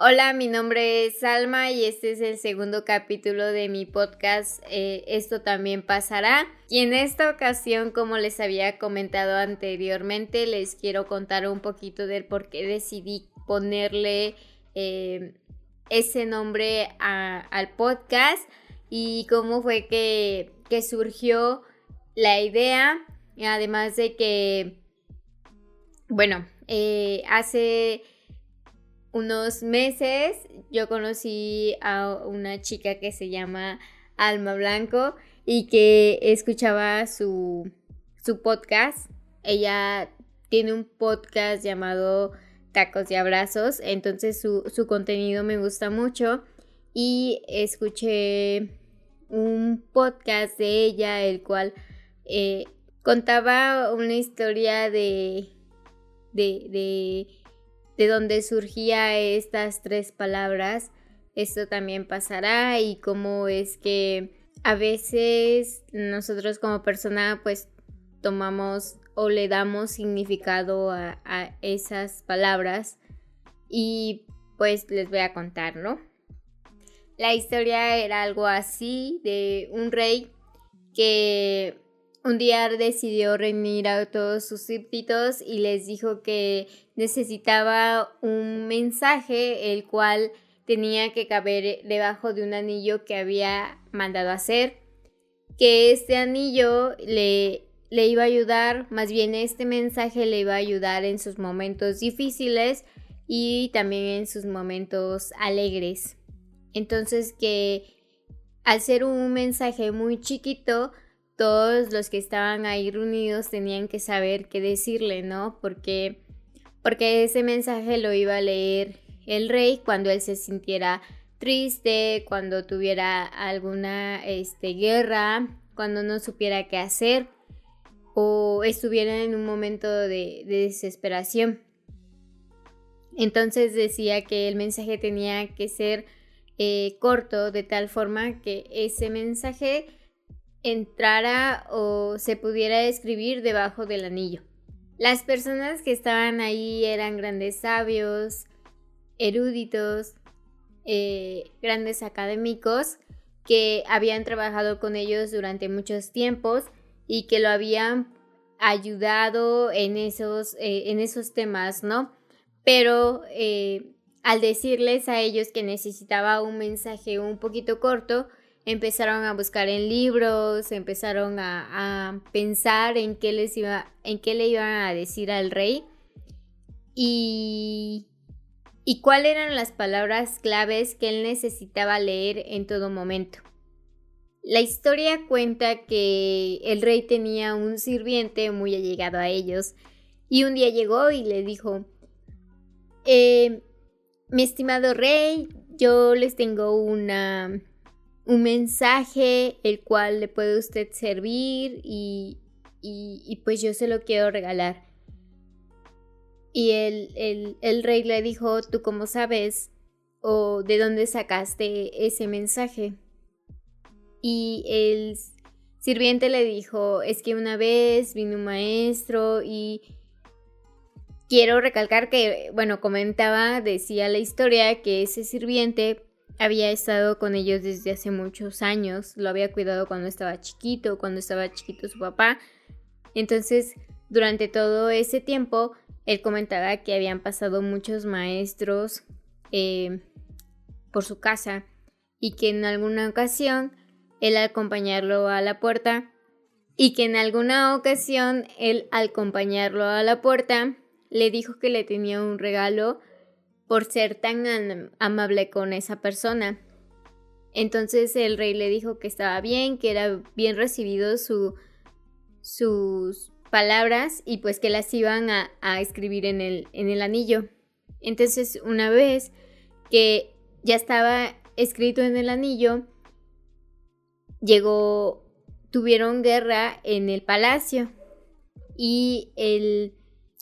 Hola, mi nombre es Salma y este es el segundo capítulo de mi podcast eh, Esto también pasará. Y en esta ocasión, como les había comentado anteriormente, les quiero contar un poquito del por qué decidí ponerle eh, ese nombre al podcast y cómo fue que, que surgió la idea. Además de que, bueno, eh, hace unos meses yo conocí a una chica que se llama Alma Blanco y que escuchaba su, su podcast. Ella tiene un podcast llamado Tacos y Abrazos, entonces su, contenido me gusta mucho y escuché un podcast de ella, el cual eh, contaba una historia de de dónde surgía estas tres palabras, esto también pasará y cómo es que a veces nosotros como persona pues tomamos o le damos significado a, a esas palabras y pues les voy a contar, ¿no? La historia era algo así de un rey que un día decidió reunir a todos sus súbditos y les dijo que necesitaba un mensaje el cual tenía que caber debajo de un anillo que había mandado hacer, que este anillo le, le iba a ayudar, más bien este mensaje le iba a ayudar en sus momentos difíciles y también en sus momentos alegres. Entonces que al ser un mensaje muy chiquito, todos los que estaban ahí reunidos tenían que saber qué decirle, ¿no? Porque, porque ese mensaje lo iba a leer el rey cuando él se sintiera triste, cuando tuviera alguna este, guerra, cuando no supiera qué hacer o estuviera en un momento de, desesperación. Entonces decía que el mensaje tenía que ser eh, corto de tal forma que ese mensaje entrara o se pudiera escribir debajo del anillo. Las personas que estaban ahí eran grandes sabios, eruditos, eh, grandes académicos que habían trabajado con ellos durante muchos tiempos y que lo habían ayudado en esos, eh, en esos temas, ¿no? Pero eh, al decirles a ellos que necesitaba un mensaje un poquito corto, empezaron a buscar en libros, empezaron a, pensar en qué les iba, en qué le iban a decir al rey y, y cuáles eran las palabras claves que él necesitaba leer en todo momento. La historia cuenta que el rey tenía un sirviente muy allegado a ellos y un día llegó y le dijo, eh, mi estimado rey, yo les tengo una un mensaje el cual le puede usted servir y, y, pues yo se lo quiero regalar. Y el, el, rey le dijo, ¿tú cómo sabes? ¿O de dónde sacaste ese mensaje? Y el sirviente le dijo, es que una vez vino un maestro y quiero recalcar que, bueno, comentaba, decía la historia que ese sirviente había estado con ellos desde hace muchos años, lo había cuidado cuando estaba chiquito, cuando estaba chiquito su papá. Entonces, durante todo ese tiempo, él comentaba que habían pasado muchos maestros eh, por su casa y que en alguna ocasión él acompañarlo a la puerta y que en alguna ocasión él al acompañarlo a la puerta le dijo que le tenía un regalo por ser tan amable con esa persona. Entonces el rey le dijo que estaba bien, que era bien recibido su, sus palabras y pues que las iban a, escribir en el, en el anillo. Entonces una vez que ya estaba escrito en el anillo, llegó, tuvieron guerra en el palacio y el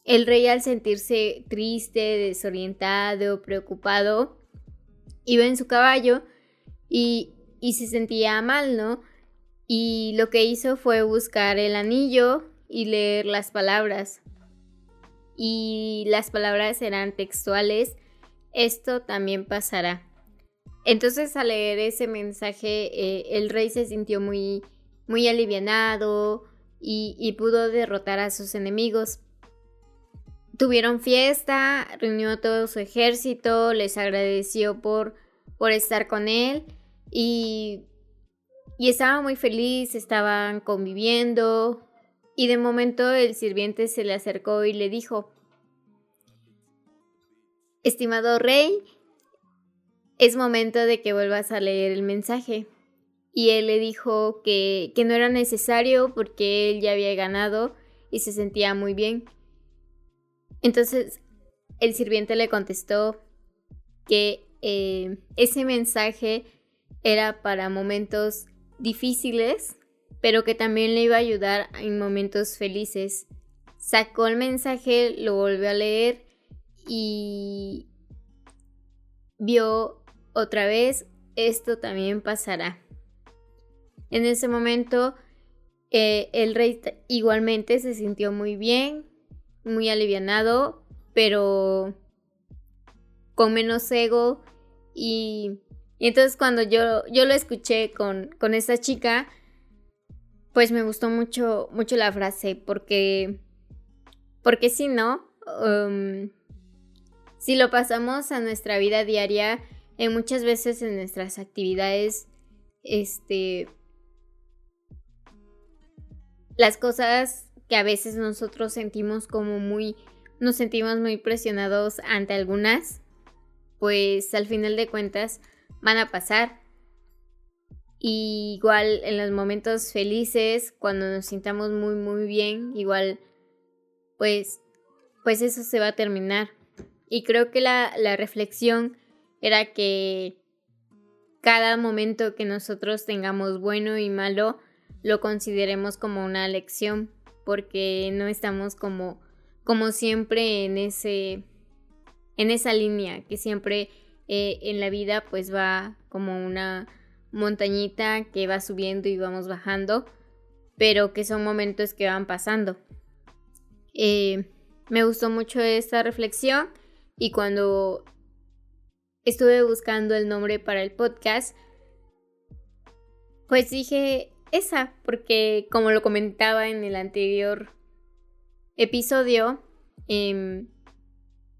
el rey al sentirse triste, desorientado, preocupado, iba en su caballo y, y se sentía mal, ¿no? Y lo que hizo fue buscar el anillo y leer las palabras. Y las palabras eran textuales. esto también pasará. Entonces al leer ese mensaje eh, el rey se sintió muy, muy alivianado y, y pudo derrotar a sus enemigos. Tuvieron fiesta, reunió a todo su ejército, les agradeció por, por estar con él y, y estaba muy feliz, estaban conviviendo y de momento el sirviente se le acercó y le dijo, Estimado rey, es momento de que vuelvas a leer el mensaje. Y él le dijo que, que no era necesario porque él ya había ganado y se sentía muy bien. Entonces el sirviente le contestó que eh, ese mensaje era para momentos difíciles, pero que también le iba a ayudar en momentos felices. Sacó el mensaje, lo volvió a leer y vio otra vez, esto también pasará. En ese momento, eh, el rey igualmente se sintió muy bien, muy alivianado, pero con menos ego. Y, entonces cuando yo, yo lo escuché con, con esta chica, pues me gustó mucho, mucho la frase, porque, porque si no, um, si lo pasamos a nuestra vida diaria, en muchas veces en nuestras actividades, este, las cosas que a veces nosotros sentimos como muy, nos sentimos muy presionados ante algunas, pues al final de cuentas van a pasar. igual en los momentos felices, cuando nos sintamos muy muy bien, igual pues pues eso se va a terminar. Y creo que la, reflexión era que cada momento que nosotros tengamos bueno y malo lo consideremos como una lección porque no estamos como como siempre en ese en esa línea que siempre eh, en la vida pues va como una montañita que va subiendo y vamos bajando pero que son momentos que van pasando. Eh, me gustó mucho esta reflexión y cuando estuve buscando el nombre para el podcast, pues dije porque como lo comentaba en el anterior episodio, em,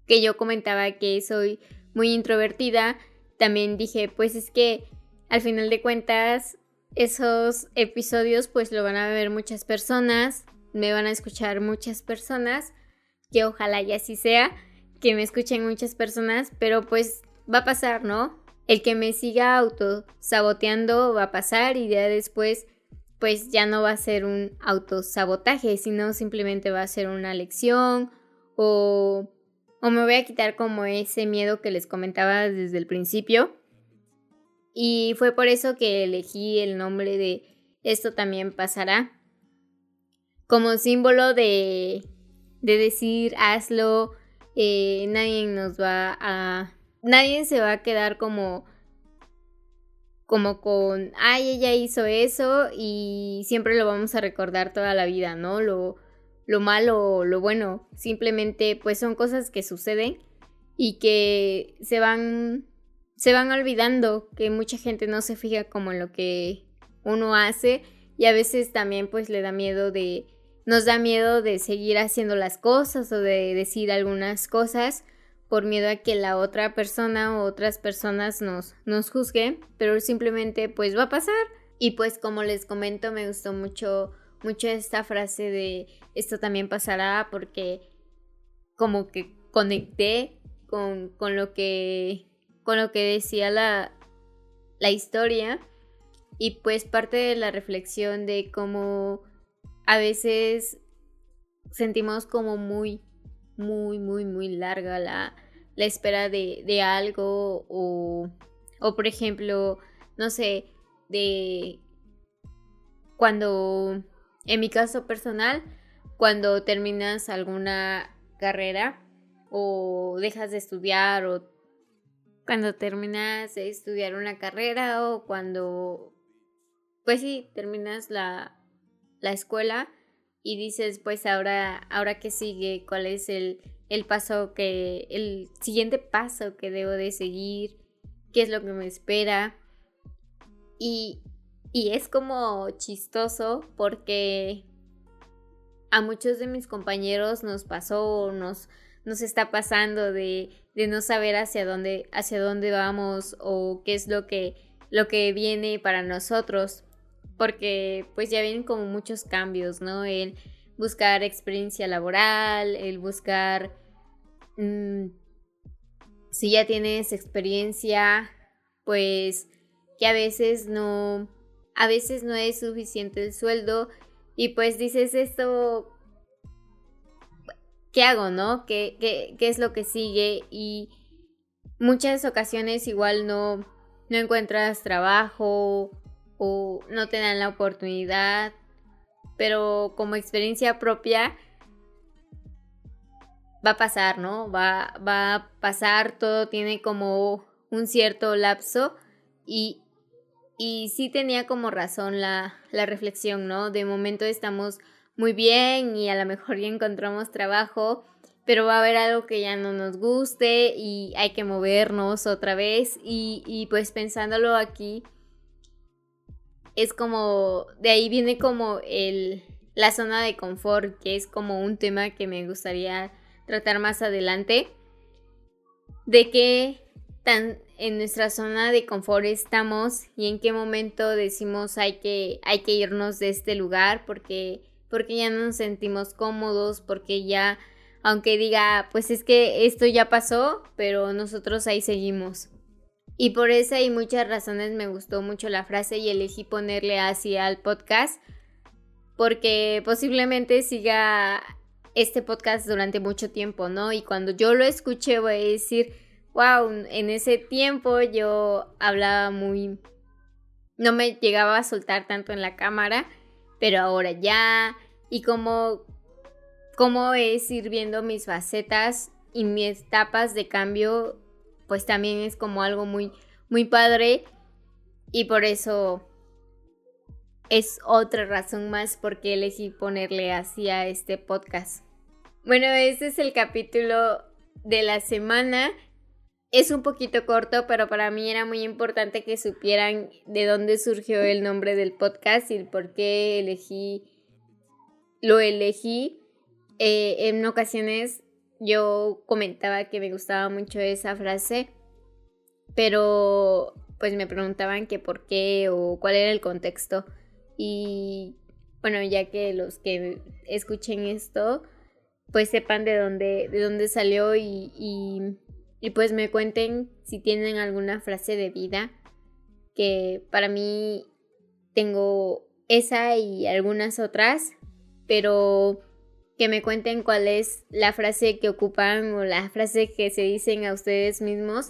que yo comentaba que soy muy introvertida, también dije, pues es que al final de cuentas, esos episodios pues lo van a ver muchas personas, me van a escuchar muchas personas, que ojalá y así sea que me escuchen muchas personas, pero pues va a pasar, ¿no? El que me siga autosaboteando va a pasar y ya después pues ya no va a ser un autosabotaje, sino simplemente va a ser una lección o, o me voy a quitar como ese miedo que les comentaba desde el principio. Y fue por eso que elegí el nombre de Esto también pasará. Como símbolo de, de decir hazlo, eh, nadie nos va a... Nadie se va a quedar como como con, ay, ella hizo eso y siempre lo vamos a recordar toda la vida, ¿no? Lo, lo malo, lo bueno, simplemente pues son cosas que suceden y que se van, se van olvidando, que mucha gente no se fija como en lo que uno hace y a veces también pues le da miedo de nos da miedo de seguir haciendo las cosas o de decir algunas cosas por miedo a que la otra persona o otras personas nos, nos juzguen, pero simplemente pues va a pasar. Y pues como les comento, me gustó mucho, mucho esta frase de esto también pasará porque como que conecté con, con lo que con lo que decía la, la historia y pues parte de la reflexión de cómo a veces sentimos como muy, muy, muy, muy larga la, espera de, algo o, o, por ejemplo, no sé, de cuando, en mi caso personal, cuando terminas alguna carrera o dejas de estudiar o cuando terminas de estudiar una carrera o cuando, pues sí, terminas la, la escuela y dices, pues ahora, ahora qué sigue, cuál es el, el paso que, el siguiente paso que debo de seguir, qué es lo que me espera. Y, y es como chistoso porque a muchos de mis compañeros nos pasó, nos, nos está pasando de, de, no saber hacia dónde, hacia dónde vamos o qué es lo que, lo que viene para nosotros. Porque pues ya vienen como muchos cambios, ¿no? El buscar experiencia laboral, el buscar... Mm, si ya tienes experiencia, pues que a veces no, a veces no es suficiente el sueldo y pues dices esto, ¿qué hago, no? ¿Qué, qué, qué es lo que sigue? Y muchas ocasiones igual no, no encuentras trabajo o no te dan la oportunidad, pero como experiencia propia va a pasar, ¿no? Va, va a pasar, todo tiene como un cierto lapso y, y sí tenía como razón la, la reflexión, ¿no? De momento estamos muy bien y a lo mejor ya encontramos trabajo, pero va a haber algo que ya no nos guste y hay que movernos otra vez y, y pues pensándolo aquí, es como, de ahí viene como el, la zona de confort, que es como un tema que me gustaría tratar más adelante, de que tan en nuestra zona de confort estamos y en qué momento decimos hay que, hay que irnos de este lugar porque, porque ya no nos sentimos cómodos, porque ya, aunque diga, pues es que esto ya pasó, pero nosotros ahí seguimos. Y por esa y muchas razones me gustó mucho la frase y elegí ponerle así al podcast, porque posiblemente siga este podcast durante mucho tiempo, ¿no? Y cuando yo lo escuché voy a decir, wow, en ese tiempo yo hablaba muy... No me llegaba a soltar tanto en la cámara, pero ahora ya. Y como, cómo es ir viendo mis facetas y mis etapas de cambio, pues también es como algo muy, muy padre. Y por eso es otra razón más por qué elegí ponerle así a este podcast. Bueno, este es el capítulo de la semana. Es un poquito corto, pero para mí era muy importante que supieran de dónde surgió el nombre del podcast y por qué elegí, lo elegí. Eh, en ocasiones yo comentaba que me gustaba mucho esa frase, pero pues me preguntaban que por qué o cuál era el contexto. Y bueno, ya que los que escuchen esto, pues sepan de dónde, de dónde salió y y pues me cuenten si tienen alguna frase de vida que para mí tengo esa y algunas otras, pero que me cuenten cuál es la frase que ocupan o la frase que se dicen a ustedes mismos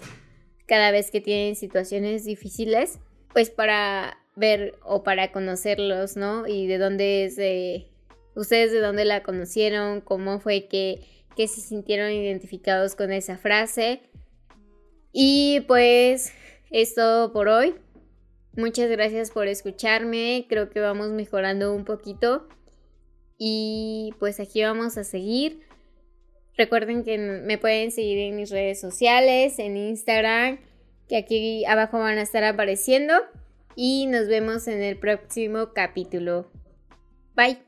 cada vez que tienen situaciones difíciles, pues para ver o para conocerlos, ¿no? Y de dónde es de ustedes de dónde la conocieron, cómo fue que que se sintieron identificados con esa frase. Y pues es todo por hoy. Muchas gracias por escucharme. Creo que vamos mejorando un poquito. Y pues aquí vamos a seguir. Recuerden que me pueden seguir en mis redes sociales, en Instagram, que aquí abajo van a estar apareciendo. Y nos vemos en el próximo capítulo. Bye.